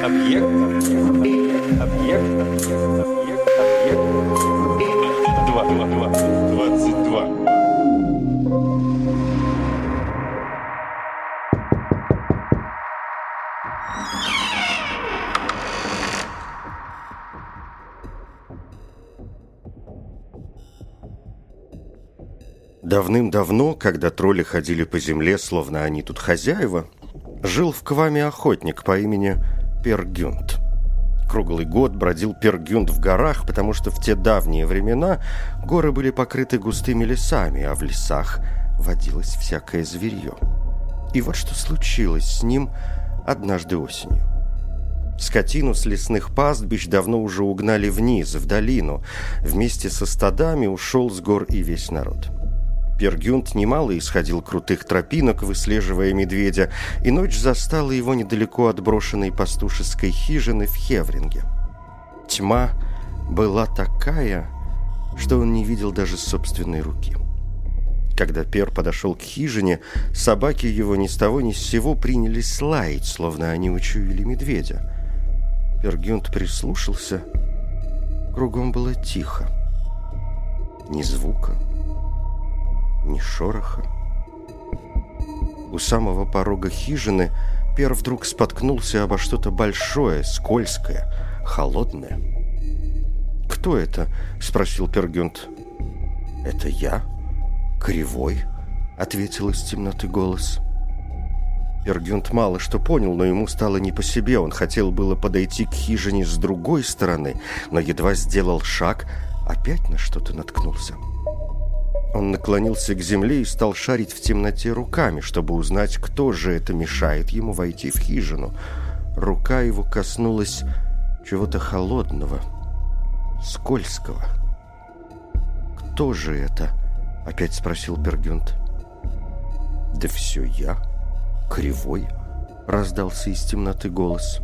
Объект. Объект. Объект. Объект. Объект. Два. Два. Два. Двадцать два. Давным-давно, когда тролли ходили по земле, словно они тут хозяева, жил в Кваме охотник по имени Пергюнт. Круглый год бродил Пергюнт в горах, потому что в те давние времена горы были покрыты густыми лесами, а в лесах водилось всякое зверье. И вот что случилось с ним однажды осенью. Скотину с лесных пастбищ давно уже угнали вниз, в долину. Вместе со стадами ушел с гор и весь народ. Пергюнт немало исходил крутых тропинок, выслеживая медведя, и ночь застала его недалеко от брошенной пастушеской хижины в Хевринге. Тьма была такая, что он не видел даже собственной руки. Когда Пер подошел к хижине, собаки его ни с того ни с сего принялись лаять, словно они учуяли медведя. Пергюнт прислушался. Кругом было тихо. Ни звука, ни шороха. У самого порога хижины Пер вдруг споткнулся обо что-то большое, скользкое, холодное. «Кто это?» — спросил Пергюнт. «Это я, Кривой», — ответил из темноты голос. Пергюнт мало что понял, но ему стало не по себе. Он хотел было подойти к хижине с другой стороны, но едва сделал шаг, опять на что-то наткнулся. Он наклонился к земле и стал шарить в темноте руками, чтобы узнать, кто же это мешает ему войти в хижину. Рука его коснулась чего-то холодного, скользкого. «Кто же это?» — опять спросил Пергюнт. «Да все я, кривой», — раздался из темноты голос.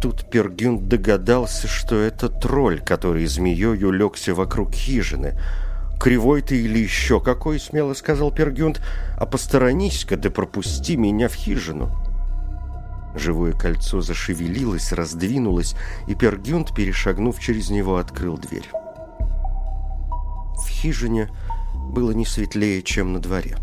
Тут Пергюнт догадался, что это тролль, который змеей улегся вокруг хижины — кривой ты или еще какой, смело сказал Пергюнт, а посторонись-ка, да пропусти меня в хижину. Живое кольцо зашевелилось, раздвинулось, и Пергюнт, перешагнув через него, открыл дверь. В хижине было не светлее, чем на дворе.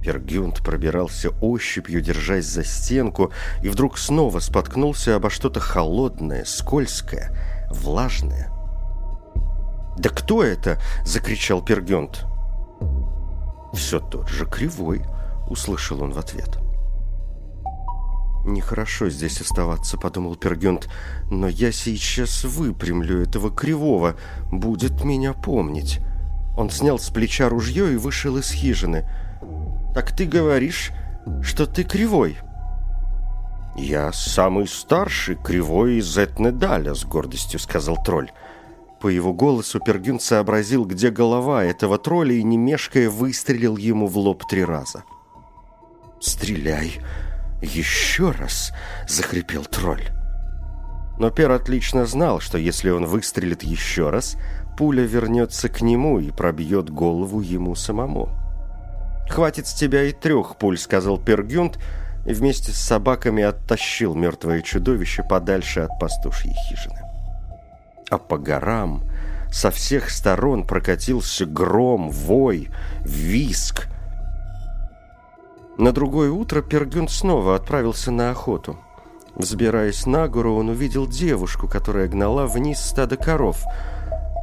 Пергюнт пробирался ощупью, держась за стенку, и вдруг снова споткнулся обо что-то холодное, скользкое, влажное. «Да кто это?» — закричал Пергюнт. «Все тот же Кривой», — услышал он в ответ. «Нехорошо здесь оставаться», — подумал Пергюнт, «но я сейчас выпрямлю этого Кривого, будет меня помнить». Он снял с плеча ружье и вышел из хижины. «Так ты говоришь, что ты Кривой?» «Я самый старший Кривой из Этнедаля», — с гордостью сказал тролль. По его голосу Пергюн сообразил, где голова этого тролля, и, не мешкая, выстрелил ему в лоб три раза. «Стреляй еще раз!» — захрипел тролль. Но Пер отлично знал, что если он выстрелит еще раз, пуля вернется к нему и пробьет голову ему самому. «Хватит с тебя и трех пуль», — сказал Пергюнт, и вместе с собаками оттащил мертвое чудовище подальше от пастушьей хижины а по горам со всех сторон прокатился гром, вой, виск. На другое утро Пергюн снова отправился на охоту. Взбираясь на гору, он увидел девушку, которая гнала вниз стадо коров.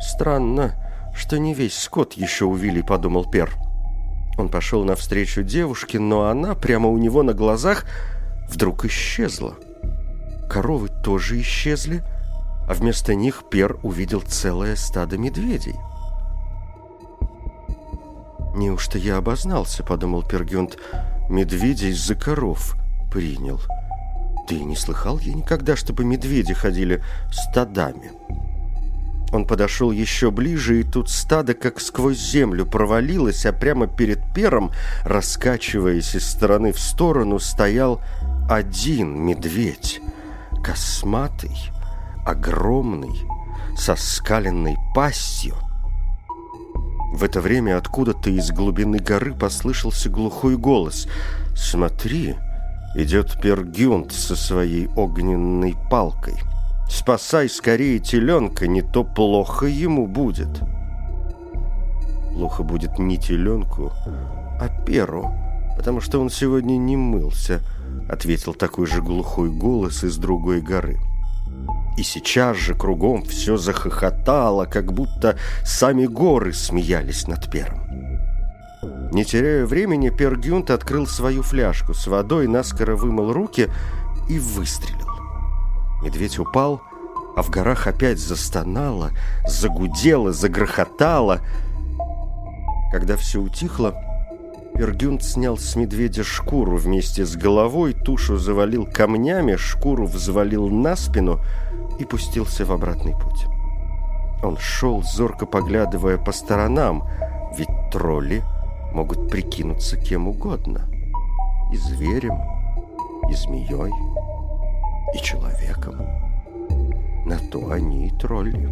«Странно, что не весь скот еще увили», — подумал Пер. Он пошел навстречу девушке, но она прямо у него на глазах вдруг исчезла. Коровы тоже исчезли, — а вместо них Пер увидел целое стадо медведей. «Неужто я обознался?» — подумал Пергюнт. «Медведей из-за коров принял. Ты не слыхал я никогда, чтобы медведи ходили стадами?» Он подошел еще ближе, и тут стадо как сквозь землю провалилось, а прямо перед пером, раскачиваясь из стороны в сторону, стоял один медведь, косматый, огромный, со скаленной пастью. В это время откуда-то из глубины горы послышался глухой голос. «Смотри, Идет Пергюнт со своей огненной палкой. Спасай скорее теленка, не то плохо ему будет. Плохо будет не теленку, а перу, потому что он сегодня не мылся, ответил такой же глухой голос из другой горы. И сейчас же кругом все захохотало, как будто сами горы смеялись над пером. Не теряя времени, Пергюнт открыл свою фляжку с водой, наскоро вымыл руки и выстрелил. Медведь упал, а в горах опять застонало, загудело, загрохотало. Когда все утихло, Пергюнт снял с медведя шкуру вместе с головой, тушу завалил камнями, шкуру взвалил на спину и пустился в обратный путь. Он шел, зорко поглядывая по сторонам, ведь тролли могут прикинуться кем угодно. И зверем, и змеей, и человеком. На то они и тролли.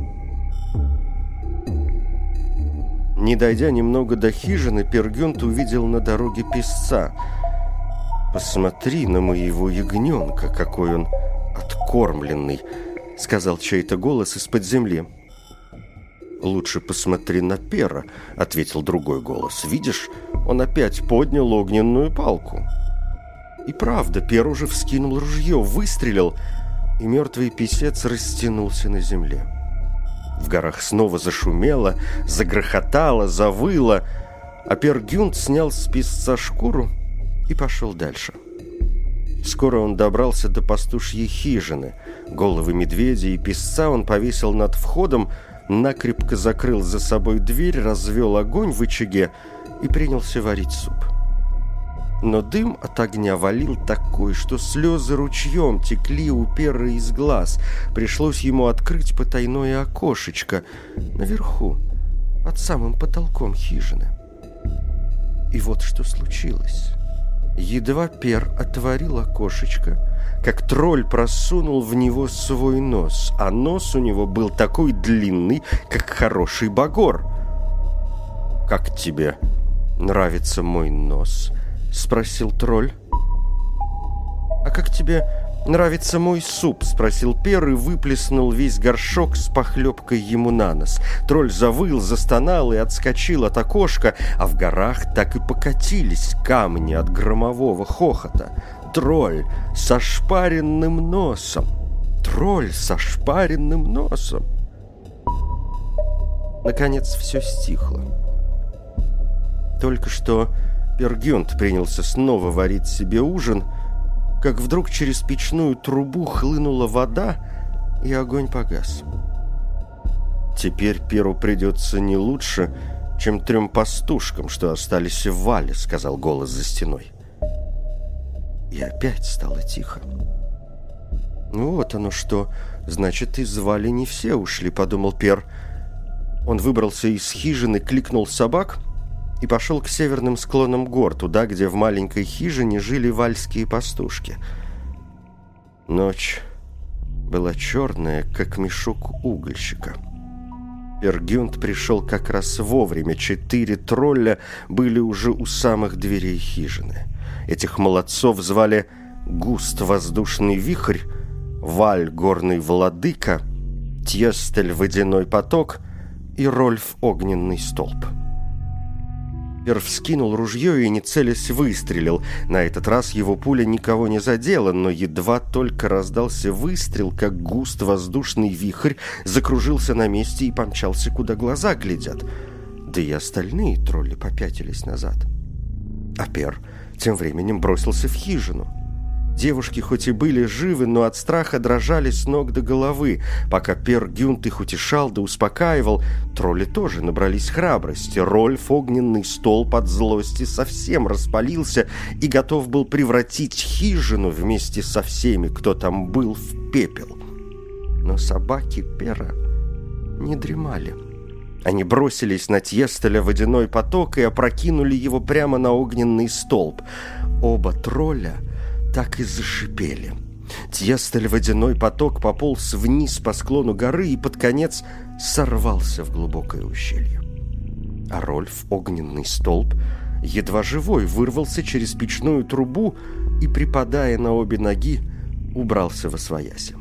Не дойдя немного до хижины, Пергюнт увидел на дороге песца. «Посмотри на моего ягненка, какой он откормленный!» — сказал чей-то голос из-под земли. «Лучше посмотри на Пера», — ответил другой голос. «Видишь, он опять поднял огненную палку». И правда, Пер уже вскинул ружье, выстрелил, и мертвый писец растянулся на земле. В горах снова зашумело, загрохотало, завыло, а Пер Гюнт снял с писца шкуру и пошел дальше. Скоро он добрался до пастушьей хижины. Головы медведя и песца он повесил над входом, накрепко закрыл за собой дверь, развел огонь в очаге и принялся варить суп. Но дым от огня валил такой, что слезы ручьем текли у перы из глаз. Пришлось ему открыть потайное окошечко наверху, под самым потолком хижины. И вот что случилось. Едва пер отворил окошечко, как тролль просунул в него свой нос, а нос у него был такой длинный, как хороший багор. «Как тебе нравится мой нос?» — спросил тролль. «А как тебе нравится мой суп?» — спросил Пер и выплеснул весь горшок с похлебкой ему на нос. Тролль завыл, застонал и отскочил от окошка, а в горах так и покатились камни от громового хохота. Тролль со шпаренным носом! Тролль со шпаренным носом! Наконец все стихло. Только что Пергюнт принялся снова варить себе ужин — как вдруг через печную трубу хлынула вода, и огонь погас. «Теперь Перу придется не лучше, чем трем пастушкам, что остались в вале», — сказал голос за стеной. И опять стало тихо. «Ну вот оно что, значит, из вали не все ушли», — подумал Пер. Он выбрался из хижины, кликнул собак — и пошел к северным склонам гор, туда, где в маленькой хижине жили вальские пастушки. Ночь была черная, как мешок угольщика. Пергюнт пришел как раз вовремя. Четыре тролля были уже у самых дверей хижины. Этих молодцов звали Густ Воздушный Вихрь, Валь Горный Владыка, Тьестель Водяной Поток и Рольф Огненный Столб. Пер вскинул ружье и, не целясь, выстрелил. На этот раз его пуля никого не задела, но едва только раздался выстрел, как густ воздушный вихрь закружился на месте и помчался, куда глаза глядят. Да и остальные тролли попятились назад. А Пер тем временем бросился в хижину. Девушки хоть и были живы, но от страха дрожали с ног до головы. Пока Пер Гюнт их утешал да успокаивал, тролли тоже набрались храбрости. Рольф, огненный стол под злости, совсем распалился и готов был превратить хижину вместе со всеми, кто там был, в пепел. Но собаки Пера не дремали. Они бросились на Тьестеля водяной поток и опрокинули его прямо на огненный столб. Оба тролля — так и зашипели. Тьестель водяной поток пополз вниз по склону горы и под конец сорвался в глубокое ущелье. А Рольф, огненный столб, едва живой, вырвался через печную трубу и, припадая на обе ноги, убрался во свояси.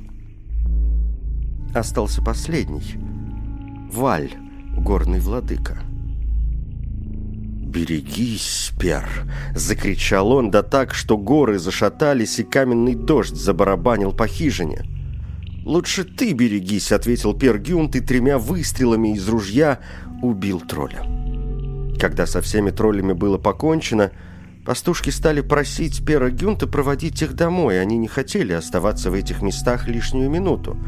Остался последний — Валь, горный владыка. «Берегись, Пер!» — закричал он, да так, что горы зашатались, и каменный дождь забарабанил по хижине. «Лучше ты берегись», — ответил Пер Гюнт, и тремя выстрелами из ружья убил тролля. Когда со всеми троллями было покончено, пастушки стали просить Пера Гюнта проводить их домой. Они не хотели оставаться в этих местах лишнюю минуту.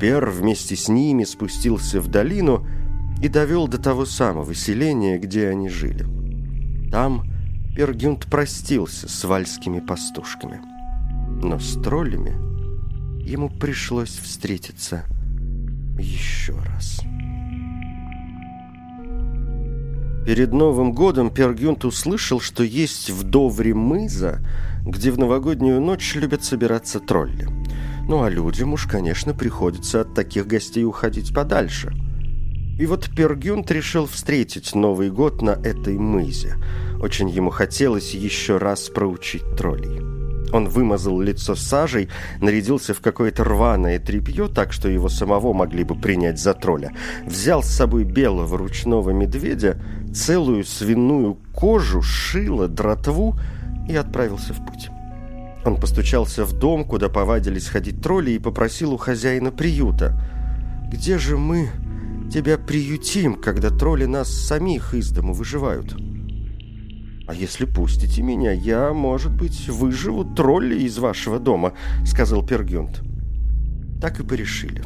Пер вместе с ними спустился в долину и довел до того самого селения, где они жили. Там Пер Гюнт простился с вальскими пастушками. Но с троллями ему пришлось встретиться еще раз. Перед Новым годом Пергюнт услышал, что есть в Довре мыза, где в новогоднюю ночь любят собираться тролли. Ну а людям уж, конечно, приходится от таких гостей уходить подальше. И вот Пергюнт решил встретить Новый год на этой мызе. Очень ему хотелось еще раз проучить троллей. Он вымазал лицо сажей, нарядился в какое-то рваное тряпье, так что его самого могли бы принять за тролля. Взял с собой белого ручного медведя, целую свиную кожу, шило, дротву и отправился в путь. Он постучался в дом, куда повадились ходить тролли, и попросил у хозяина приюта. «Где же мы тебя приютим, когда тролли нас самих из дому выживают?» «А если пустите меня, я, может быть, выживу тролли из вашего дома», — сказал Пергюнт. Так и порешили.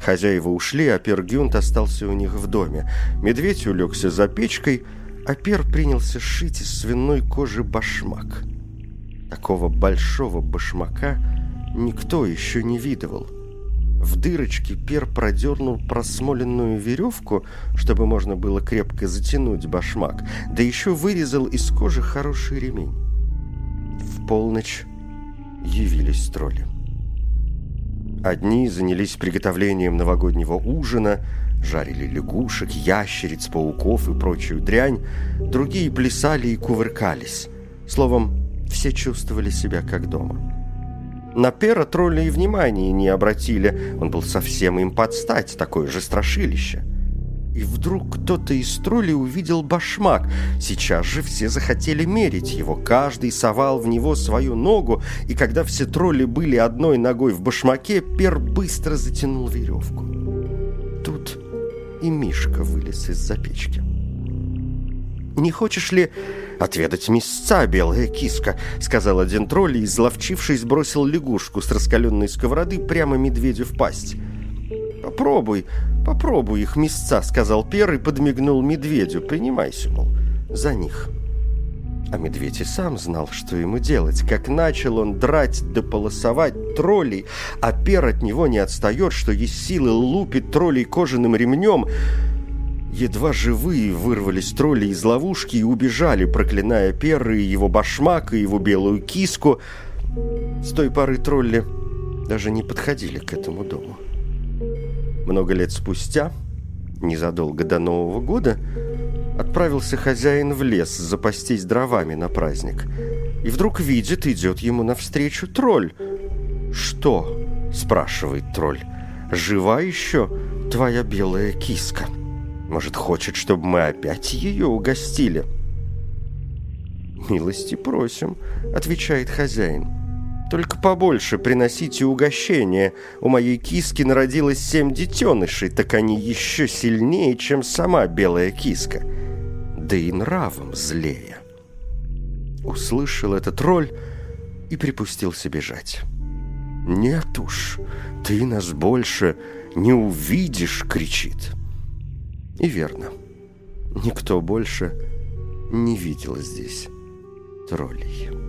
Хозяева ушли, а Пергюнт остался у них в доме. Медведь улегся за печкой, а Пер принялся шить из свиной кожи башмак. Такого большого башмака никто еще не видывал. В дырочке Пер продернул просмоленную веревку, чтобы можно было крепко затянуть башмак, да еще вырезал из кожи хороший ремень. В полночь явились тролли. Одни занялись приготовлением новогоднего ужина, жарили лягушек, ящериц, пауков и прочую дрянь, другие плясали и кувыркались. Словом, все чувствовали себя как дома. На Пера тролли и внимания не обратили. Он был совсем им подстать, такое же страшилище. И вдруг кто-то из троллей увидел башмак. Сейчас же все захотели мерить его. Каждый совал в него свою ногу, и когда все тролли были одной ногой в башмаке, Пер быстро затянул веревку. Тут и Мишка вылез из-за печки. «Не хочешь ли отведать мясца, белая киска», — сказал один тролль и, изловчившись, бросил лягушку с раскаленной сковороды прямо медведю в пасть. «Попробуй, попробуй их мясца», — сказал Пер и подмигнул медведю. «Принимайся, мол, за них». А медведь и сам знал, что ему делать. Как начал он драть да полосовать троллей, а Пер от него не отстает, что есть силы лупит троллей кожаным ремнем — Едва живые вырвались тролли из ловушки и убежали, проклиная Перры и его башмак, и его белую киску. С той поры тролли даже не подходили к этому дому. Много лет спустя, незадолго до Нового года, отправился хозяин в лес запастись дровами на праздник. И вдруг видит, идет ему навстречу тролль. «Что?» – спрашивает тролль. «Жива еще твоя белая киска?» Может, хочет, чтобы мы опять ее угостили?» «Милости просим», — отвечает хозяин. «Только побольше приносите угощения. У моей киски народилось семь детенышей, так они еще сильнее, чем сама белая киска. Да и нравом злее». Услышал этот роль и припустился бежать. «Нет уж, ты нас больше не увидишь!» — кричит. И верно, никто больше не видел здесь троллей.